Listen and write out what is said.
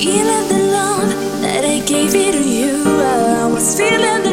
Feeling the love that I gave it to you. I was feeling